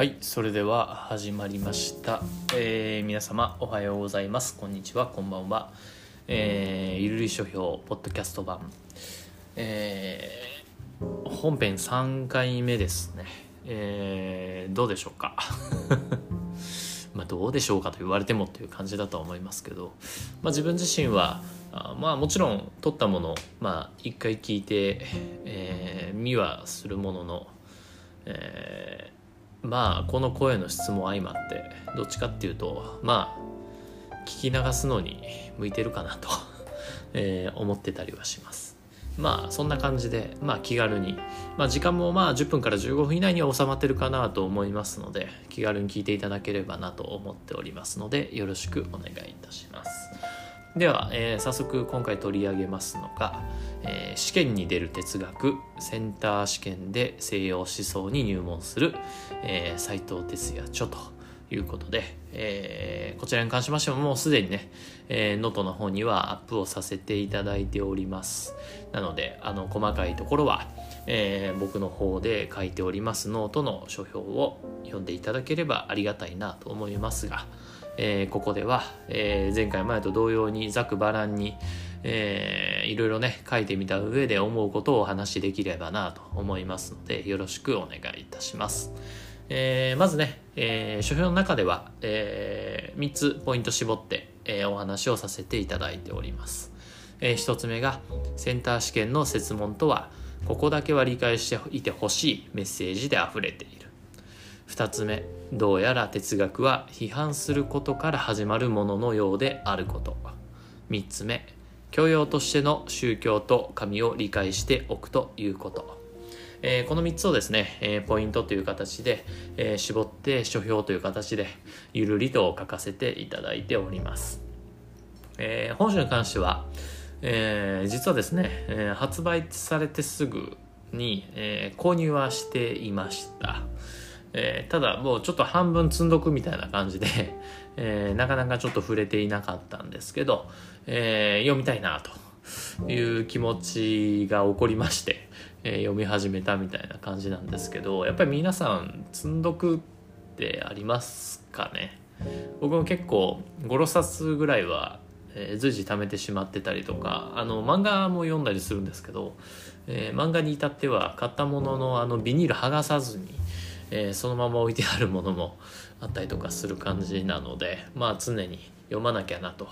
はいそれでは始まりました、えー皆様おはようございます。こんにちはこんばんは、えーゆるり書評ポッドキャスト版、えー本編3回目ですね、えーどうでしょうか？まあどうでしょうかと言われてもっていう感じだとは思いますけど、まあ、自分自身はあまあもちろん撮ったものまあ一回聞いて、えー見はするものの、えーまあこの声の質も相まってどっちかっていうとまあ聞き流すのに向いてるかなと、えー思ってたりはします。まあそんな感じで、まあ、気軽に、まあ、時間もまあ10分から15分以内には収まってるかなと思いますので気軽に聞いていただければなと思っておりますのでよろしくお願いいたします。では、えー早速今回取り上げますのが、えー試験に出る哲学センター試験で西洋思想に入門する、えー斉藤哲也著ということで、えーこちらに関しましてももうすでにね、えー、ノートの方にはアップをさせていただいております。なのであの細かいところは、えー僕の方で書いておりますノートの書評を読んでいただければありがたいなと思いますが、えーここでは、えー前回前と同様にざくばらんに、えーいろいろね書いてみた上で思うことをお話しできればなと思いますのでよろしくお願いいたします。えーまずね、えー書評の中では、え3つポイント絞って、えーお話をさせていただいております。え1つ目がセンター試験の設問とはここだけは理解していてほしいメッセージで溢れている。2つ目どうやら哲学は批判することから始まるもののようであること。3つ目教養としての宗教と神を理解しておくということ、えーこの3つをですね、えーポイントという形で、えー絞って書評という形でゆるりと書かせていただいております、え本書に関しては、え実はですね、え発売されてすぐに、え購入はしていました、えーただもうちょっと半分積んどくみたいな感じで、えーなかなかちょっと触れていなかったんですけど、えー読みたいなという気持ちが起こりまして、え読み始めたみたいな感じなんですけどやっぱり皆さん積んどくってありますかね？僕も結構56冊ぐらいは、え随時貯めてしまってたりとかあの漫画も読んだりするんですけど、え漫画に至っては買ったもののあのビニール剥がさずに、えーそのまま置いてあるものもあったりとかする感じなのでまあ常に読まなきゃなと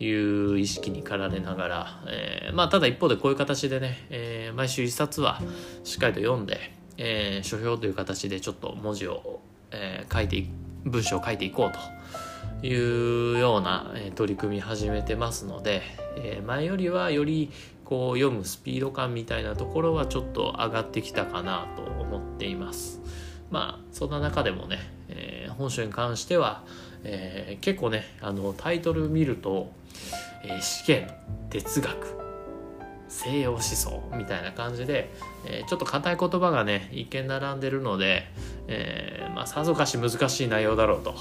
いう意識に駆られながら、えーまあただ一方でこういう形でね、えー毎週一冊はしっかりと読んで、えー書評という形でちょっと文字を、えー書いて文章を書いていこうというような、えー取り組み始めてますので、えー前よりはよりこう読むスピード感みたいなところはちょっと上がってきたかなと思っています。まあそんな中でもね、えー本書に関しては、えー結構ねあのタイトル見ると、えー試験哲学西洋思想みたいな感じで、えーちょっと硬い言葉がね一見並んでるので、えーまあさぞかし難しい内容だろうと、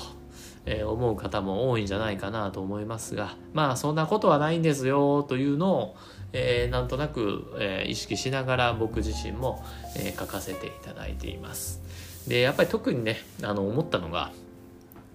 えー思う方も多いんじゃないかなと思いますがまあそんなことはないんですよというのを、えーなんとなく、えー意識しながら僕自身も、えー書かせていただいています。でやっぱり特にねあの思ったのが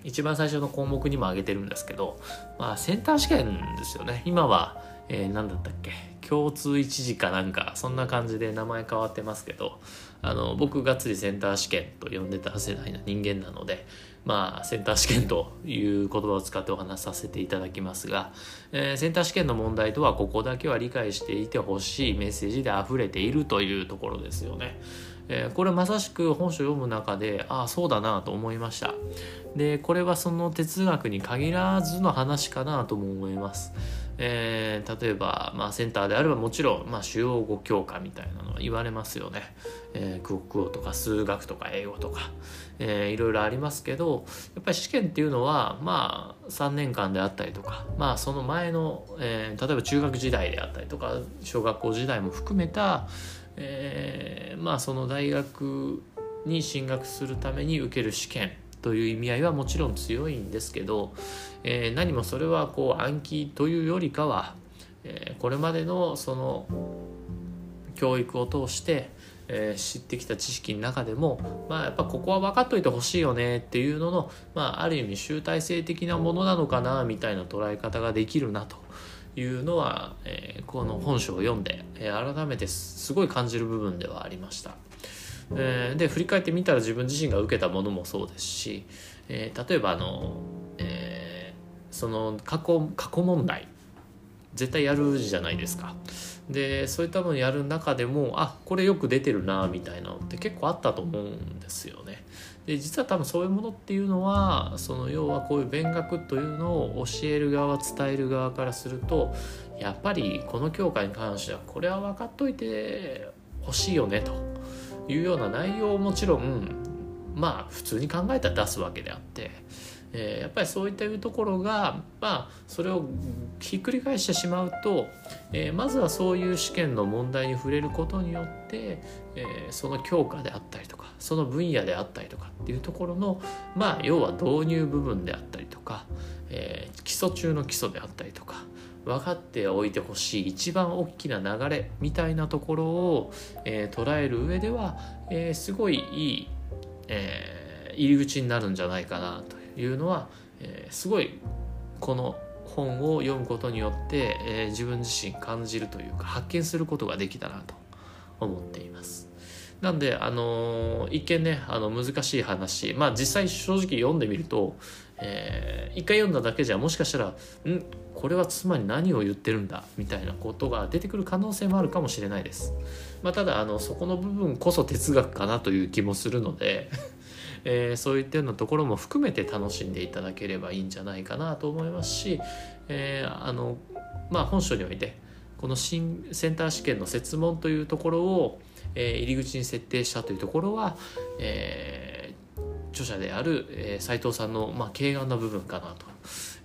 一番最初の項目にも挙げてるんですけど、まあ、センター試験ですよね今は、えー何だったっけ？共通一次かなんかそんな感じで名前変わってますけどあの僕がっつりセンター試験と呼んでた世代の人間なのでまあセンター試験という言葉を使ってお話しさせていただきますが、えーセンター試験の問題とはここだけは理解していてほしいメッセージで溢れているというところですよね。えーこれまさしく本書読む中でああそうだなと思いました。でこれはその哲学に限らずの話かなとも思います、えー例えば、まあ、センターであればもちろん、まあ、主要語教科みたいなのは言われますよね、えー、国語とか数学とか英語とか、えーいろいろありますけどやっぱり試験っていうのはまあ3年間であったりとかまあその前の、えー例えば中学時代であったりとか小学校時代も含めたえーまあその大学に進学するために受ける試験という意味合いはもちろん強いんですけど、えー何もそれはこう暗記というよりかは、えーこれまでのその教育を通して、えー、知ってきた知識の中でも、まあ、やっぱここは分かっといてほしいよねっていうのの、まあ、ある意味集大成的なものなのかなみたいな捉え方ができるなと。いうのは、えー、この本書を読んで、えー、改めてすごい感じる部分ではありました。えー、で振り返ってみたら自分自身が受けたものもそうですし、えー、例えばあの、えー、その過去過去問題絶対やるじゃないですか。でそういったものやる中でもあこれよく出てるなみたいなのって結構あったと思うんですよね。で実は多分そういうものっていうのはその要はこういう勉学というのを教える側伝える側からするとやっぱりこの教科に関してはこれは分かっといてほしいよねというような内容をもちろんまあ普通に考えたら出すわけであって、えー、やっぱりそういったところがまあそれをひっくり返してしまうと、えー、まずはそういう試験の問題に触れることによって、えー、その教科であったりとかその分野であったりとかっていうところのまあ要は導入部分であったりとか、え基礎中の基礎であったりとか分かっておいてほしい一番大きな流れみたいなところを、え、捉える上では、え、すごいいい、え、入り口になるんじゃないかなというのは、えすごいこの本を読むことによって、え自分自身感じるというか発見することができたなと思っています。なんで、あの一見ねあの難しい話まあ実際正直読んでみると、えー、一回読んだだけじゃもしかしたらん？これは妻に何を言ってるんだみたいなことが出てくる可能性もあるかもしれないです。まあ、ただあのそこの部分こそ哲学かなという気もするのでえー、そういったようなところも含めて楽しんでいただければいいんじゃないかなと思いますし、えー、あのまあ、本書においてこの新センター試験の設問というところを、えー、入り口に設定したというところは、え著者である、え斉藤さんの、まあ、軽眼な部分かなと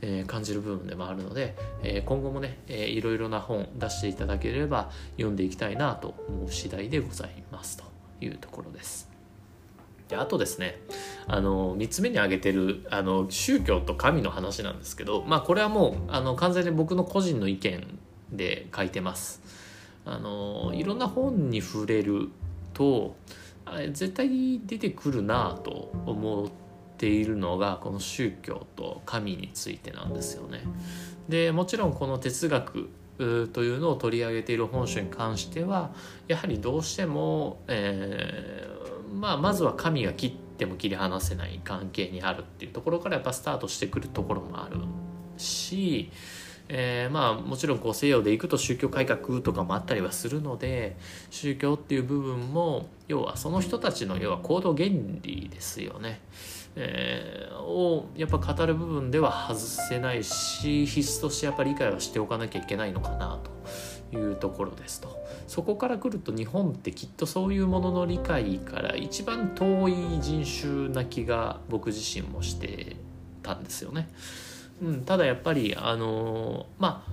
えー、感じる部分でもあるので、えー、今後もね、えー、いろいろな本出していただければ読んでいきたいなと思う次第でございますというところです。であとですねあの3つ目に挙げてるあの宗教と神の話なんですけどまあこれはもうあの完全に僕の個人の意見で書いてます。あのいろんな本に触れると絶対出てくるなと思っているのがこの宗教と神についてなんですよね。でもちろんこの哲学というのを取り上げている本書に関してはやはりどうしても、えー、まあ、まずは神が切っても切り離せない関係にあるっていうところからやっぱスタートしてくるところもあるし、えー、まあもちろんこう西洋でいくと宗教改革とかもあったりはするので宗教っていう部分も要はその人たちの要は行動原理ですよね。えー、をやっぱ語る部分では外せないし必須としてやっぱり理解はしておかなきゃいけないのかなというところですとそこから来ると日本ってきっとそういうものの理解から一番遠い人種な気が僕自身もしてたんですよね。うん、ただやっぱりあのまあ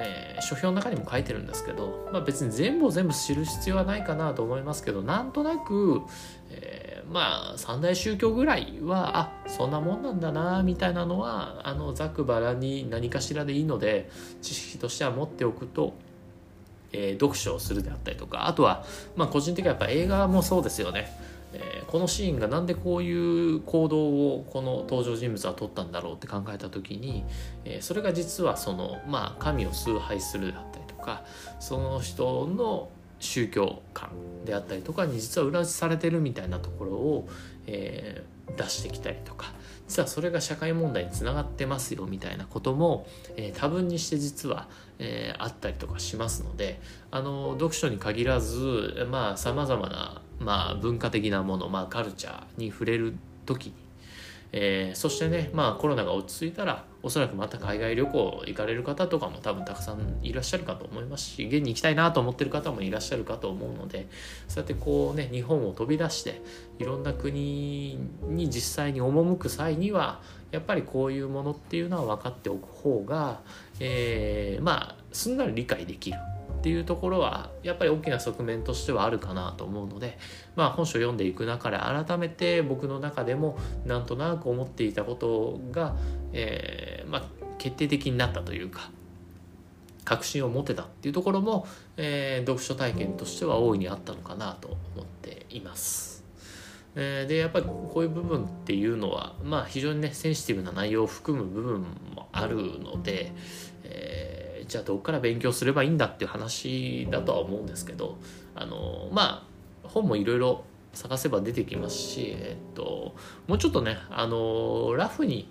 えー、書評の中にも書いてるんですけど、まあ、別に全部を全部知る必要はないかなと思いますけどなんとなく、えーまあ三大宗教ぐらいはあそんなもんなんだなみたいなのはあのざくばらに何かしらでいいので知識としては持っておくと、えー、読書をするであったりとかあとは、まあ、個人的にはやっぱ映画もそうですよね。えー、このシーンがなんでこういう行動をこの登場人物は取ったんだろうって考えた時に、えー、それが実はその、まあ、神を崇拝するであったりとかその人の宗教観であったりとかに実は裏打ちされてるみたいなところを、えー、出してきたりとか実はそれが社会問題につながってますよみたいなことも、えー、多分にして実は、えー、あったりとかしますのであの読書に限らずまあさまざまな、まあ、文化的なもの、まあ、カルチャーに触れる時にえー、そしてね、まあ、コロナが落ち着いたらおそらくまた海外旅行行かれる方とかも多分たくさんいらっしゃるかと思いますし現に行きたいなと思ってる方もいらっしゃるかと思うのでそうやってこうね日本を飛び出していろんな国に実際に赴く際にはやっぱりこういうものっていうのは分かっておく方が、えー、まあすんなり理解できる。っていうところはやっぱり大きな側面としてはあるかなと思うので、まあ、本書を読んでいく中で改めて僕の中でもなんとなく思っていたことが、えー、まあ、決定的になったというか確信を持てたっていうところも、えー、読書体験としては大いにあったのかなと思っています。えー、でやっぱりこういう部分っていうのはまあ非常にねセンシティブな内容を含む部分もあるので、じゃあどっから勉強すればいいんだっていう話だとは思うんですけどあのまあ本もいろいろ探せば出てきますし、えっと、もうちょっとねあのラフに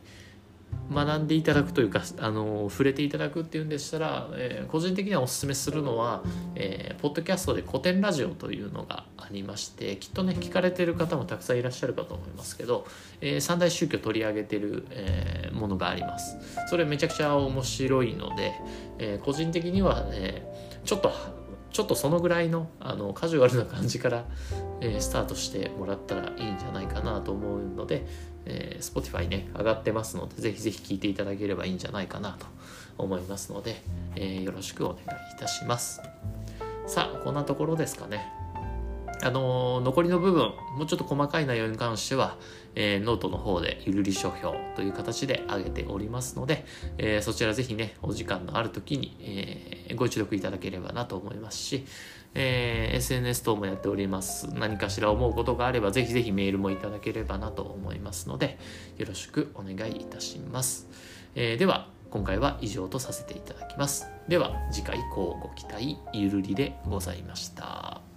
学んでいただくというかあの触れていただくっていうんでしたら、えー、個人的にはおすすめするのは、えー、ポッドキャストで古典ラジオというのがありましてきっとね聞かれてる方もたくさんいらっしゃるかと思いますけど、えー、三大宗教取り上げてる、え、ものがあります。それめちゃくちゃ面白いので、え、個人的には、ね、ちょっとちょっとそのぐらいのあのカジュアルな感じから、えー、スタートしてもらったらいいんじゃないかなと思うので、えー、Spotify ね上がってますのでぜひぜひ聴いていただければいいんじゃないかなと思いますので、えー、よろしくお願いいたします。さあこんなところですかね。あのー、残りの部分もうちょっと細かい内容に関しては、えー、ノートの方でゆるり書評という形で上げておりますので、えー、そちらぜひねお時間のある時に、えーご一読いただければなと思いますし、え SNS 等もやっております。何かしら思うことがあればぜひぜひメールもいただければなと思いますのでよろしくお願いいたします、えでは今回は以上とさせていただきます。では次回以降ご期待ゆるりでございました。